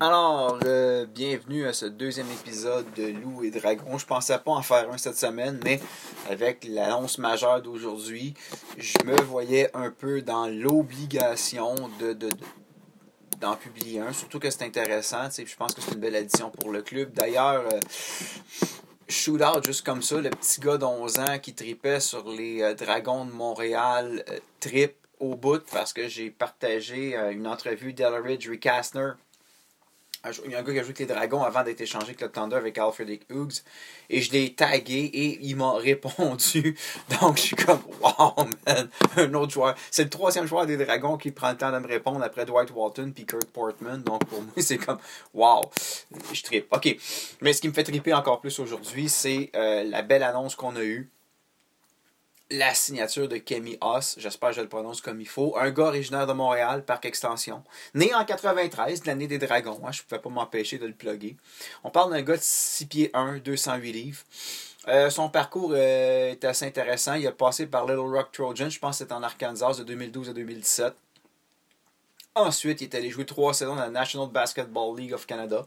Alors, euh, bienvenue à ce deuxième épisode de Loup et Dragon. Je pensais pas en faire un cette semaine, mais avec l'annonce majeure d'aujourd'hui, je me voyais un peu dans l'obligation de, de, d'en publier un. Surtout que c'est intéressant, je pense que c'est une belle addition pour le club. D'ailleurs, euh, shootout juste comme ça, le petit gars d'11 ans qui tripait sur les euh, Dragons de Montréal, euh, trip au bout parce que j'ai partagé une entrevue d'Elleridge Recastner il y a un gars qui a joué avec les Dragons avant d'être échangé avec le Thunder avec Alfred Hughes. Et je l'ai tagué et il m'a répondu. Donc je suis comme Wow man, un autre joueur. C'est le troisième joueur des Dragons qui prend le temps de me répondre après Dwight Walton puis Kurt Portman. Donc pour moi, c'est comme Wow. Je tripe. OK. Mais ce qui me fait triper encore plus aujourd'hui, c'est euh, la belle annonce qu'on a eue la signature de Kemi Haas, j'espère que je le prononce comme il faut, un gars originaire de Montréal, par extension, né en 93, l'année des Dragons, hein, je ne pouvais pas m'empêcher de le plugger. On parle d'un gars de 6 pieds 1, 208 livres. Euh, son parcours euh, est assez intéressant. Il a passé par Little Rock Trojan, je pense que c'était en Arkansas de 2012 à 2017. Ensuite, il est allé jouer trois saisons dans la National Basketball League of Canada.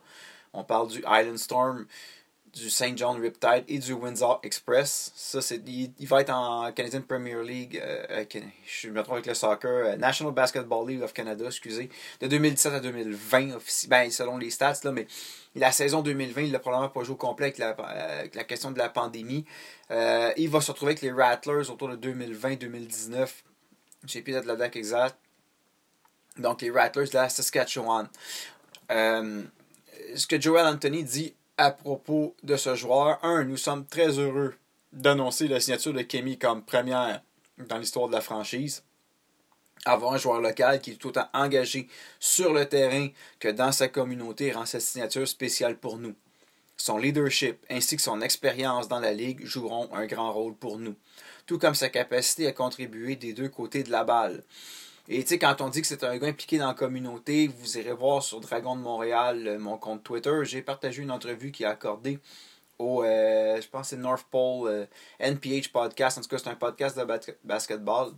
On parle du Island Storm, du St. John Riptide et du Windsor Express. Ça, c'est, il, va être en Canadian Premier League, euh, euh je me retrouve avec le soccer, euh, National Basketball League of Canada, excusez, de 2017 à 2020, ben, selon les stats, là, mais la saison 2020, il n'a probablement pas joué au complet avec la, la question de la pandémie. il va se retrouver avec les Rattlers autour de 2020-2019. J'ai plus la date exacte. Donc, les Rattlers de la Saskatchewan. ce que Joel Anthony dit à propos de ce joueur. Un, nous sommes très heureux d'annoncer la signature de Kemi comme première dans l'histoire de la franchise. Avoir un joueur local qui est tout autant engagé sur le terrain que dans sa communauté rend cette signature spéciale pour nous. Son leadership ainsi que son expérience dans la ligue joueront un grand rôle pour nous, tout comme sa capacité à contribuer des deux côtés de la balle. Et tu sais, quand on dit que c'est un gars impliqué dans la communauté, vous irez voir sur Dragon de Montréal, euh, mon compte Twitter, j'ai partagé une entrevue qui a accordé au, euh, je pense c'est North Pole euh, NPH Podcast. En tout cas, c'est un podcast de basketball.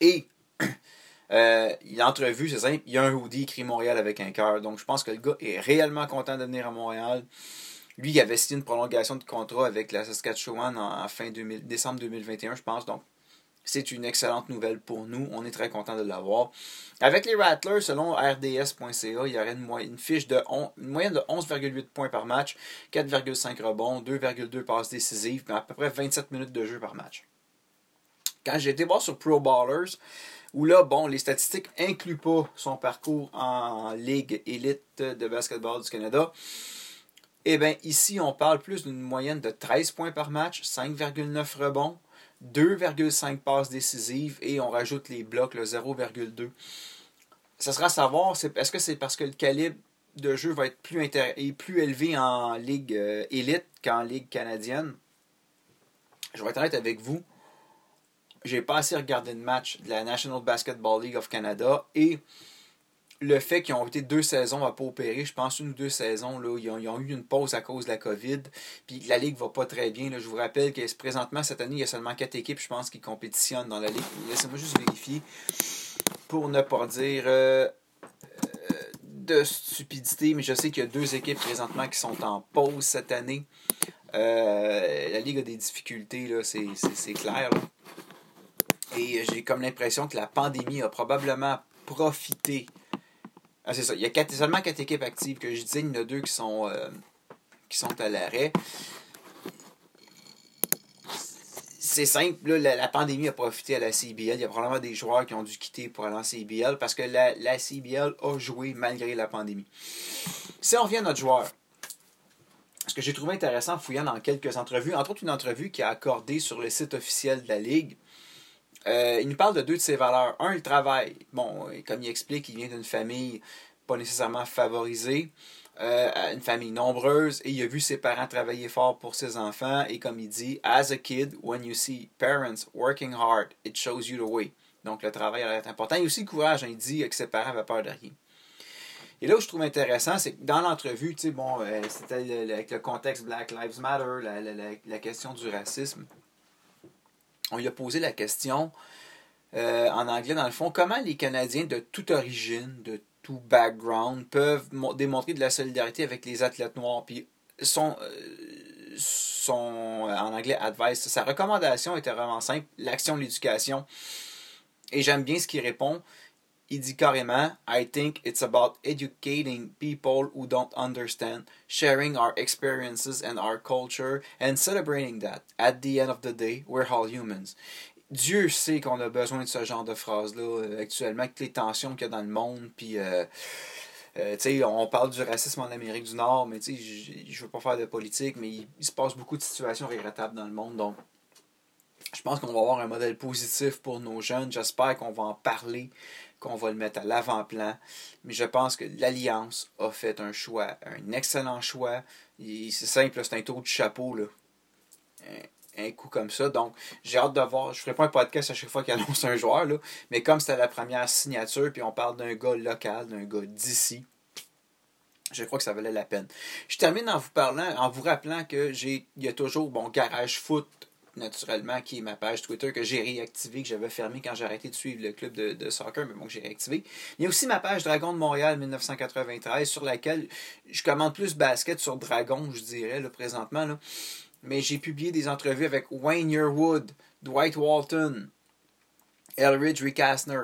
Et l'entrevue, c'est simple, il y a un hoodie écrit Montréal avec un cœur. Donc, je pense que le gars est réellement content de venir à Montréal. Lui, il avait signé une prolongation de contrat avec la Saskatchewan en, fin décembre 2021, je pense. Donc, c'est une excellente nouvelle pour nous. On est très content de l'avoir. Avec les Rattlers, selon RDS.ca, il y aurait une, fiche de moyenne de 11,8 points par match, 4,5 rebonds, 2,2 passes décisives, mais à peu près 27 minutes de jeu par match. Quand j'ai été voir sur Pro Ballers, où là, bon, les statistiques incluent pas son parcours en Ligue élite de basketball du Canada. Eh bien, ici, on parle plus d'une moyenne de 13 points par match, 5,9 rebonds, 2,5 passes décisives et on rajoute les blocs, le 0,2. Ça sera à savoir, est-ce que c'est parce que le calibre de jeu va être plus, élevé en Ligue euh, élite qu'en Ligue canadienne? Je vais être honnête avec vous. J'ai pas assez regardé de match de la National Basketball League of Canada et le fait qu'ils ont été deux saisons à pas opérer, je pense une ou deux saisons, là, ils, ont, eu une pause à cause de la COVID, puis la Ligue va pas très bien. Là. Je vous rappelle que présentement, cette année, il y a seulement quatre équipes, je pense, qui compétitionnent dans la Ligue. Laissez-moi juste vérifier pour ne pas dire euh, euh, de stupidité, mais je sais qu'il y a deux équipes présentement qui sont en pause cette année. Euh, la Ligue a des difficultés, là, c'est, clair. Et j'ai comme l'impression que la pandémie a probablement profité ah, c'est ça. Il y a seulement quatre équipes actives que je disais. Il y en a deux qui sont, euh, qui sont à l'arrêt. C'est simple, la, pandémie a profité à la CBL. Il y a probablement des joueurs qui ont dû quitter pour aller en CBL parce que la, la CBL a joué malgré la pandémie. Si on revient à notre joueur, ce que j'ai trouvé intéressant fouillant dans quelques entrevues, entre autres une entrevue qui a accordé sur le site officiel de la Ligue, euh, il nous parle de deux de ses valeurs. Un, le travail. Bon, comme il explique, il vient d'une famille pas nécessairement favorisée, euh, une famille nombreuse, et il a vu ses parents travailler fort pour ses enfants. Et comme il dit, As a kid, when you see parents working hard, it shows you the way. Donc le travail est important. A aussi le courage. Hein. il dit que ses parents avaient peur de rien. Et là où je trouve intéressant, c'est que dans l'entrevue, tu sais, bon, euh, c'était avec le contexte Black Lives Matter, la, la, la question du racisme on lui a posé la question euh, en anglais, dans le fond, comment les Canadiens de toute origine, de tout background peuvent démontrer de la solidarité avec les athlètes noirs. Puis son, euh, son en anglais advice, sa recommandation était vraiment simple, l'action l'éducation. Et j'aime bien ce qu'il répond. Il dit carrément, I think it's about educating people who don't understand, sharing our experiences and our culture, and celebrating that. At the end of the day, we're all humans. Dieu sait qu'on a besoin de ce genre de phrase-là euh, actuellement, avec les tensions qu'il y a dans le monde, puis... Euh, euh, on parle du racisme en Amérique du Nord, mais je veux pas faire de politique, mais il, se passe beaucoup de situations regrettables dans le monde. Donc, je pense qu'on va avoir un modèle positif pour nos jeunes. J'espère qu'on va en parler, qu'on va le mettre à l'avant-plan. Mais je pense que l'Alliance a fait un choix, un excellent choix. C'est simple, c'est un tour du chapeau. Là. Un, coup comme ça. Donc, j'ai hâte de voir. Je ne ferai pas un podcast à chaque fois qu'il annonce un joueur, là, mais comme c'était la première signature, puis on parle d'un gars local, d'un gars d'ici, je crois que ça valait la peine. Je termine en vous parlant, en vous rappelant que j'ai, il y a toujours bon garage foot naturellement, qui est ma page Twitter que j'ai réactivée, que j'avais fermée quand j'ai arrêté de suivre le club de, soccer, mais bon, que j'ai réactivé. Il y a aussi ma page Dragon de Montréal 1993, sur laquelle je commande plus basket sur Dragon, je dirais, là, présentement. Là. Mais j'ai publié des entrevues avec Wayne Yearwood, Dwight Walton, Elridge Recastner.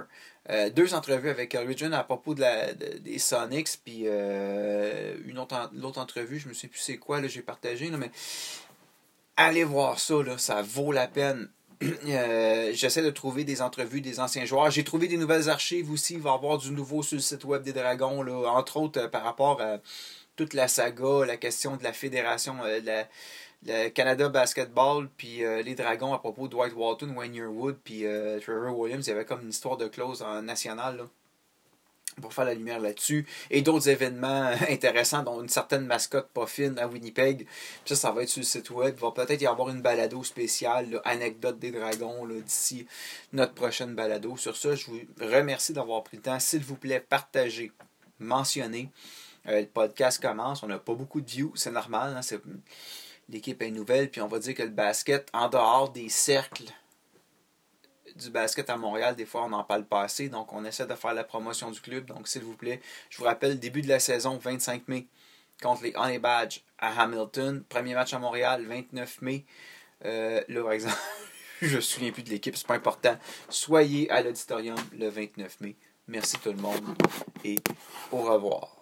Euh, deux entrevues avec Elridge à propos de la, des Sonics, puis euh, une autre, l'autre entrevue, je ne sais plus c'est quoi, là, j'ai partagé, là, mais allez voir ça, là, ça vaut la peine. Euh, j'essaie de trouver des entrevues des anciens joueurs. J'ai trouvé des nouvelles archives aussi. Il va y avoir du nouveau sur le site web des Dragons, là, entre autres euh, par rapport à toute la saga, la question de la fédération, euh, la, Canada Basketball, puis les Dragons à propos de Dwight Walton, Wayne Yearwood, puis Trevor Williams. Il y avait comme une histoire de clause en national. Pour faire la lumière là-dessus. Et d'autres événements intéressants, dont une certaine mascotte pas fine à Winnipeg. ça, ça va être sur le site web. Il va peut-être y avoir une balado spéciale, anecdote des dragons, d'ici notre prochaine balado. Sur ça, je vous remercie d'avoir pris le temps. S'il vous plaît, partagez, mentionnez. Euh, le podcast commence. On n'a pas beaucoup de views, c'est normal. Hein, l'équipe est nouvelle. Puis on va dire que le basket, en dehors des cercles du basket à Montréal, des fois on n'en parle pas assez, donc on essaie de faire la promotion du club. Donc s'il vous plaît, je vous rappelle, début de la saison, 25 mai, contre les Honey Badge à Hamilton. Premier match à Montréal, 29 mai. Euh, là, par exemple, je ne me souviens plus de l'équipe, c'est pas important. Soyez à l'auditorium le 29 mai. Merci tout le monde et au revoir.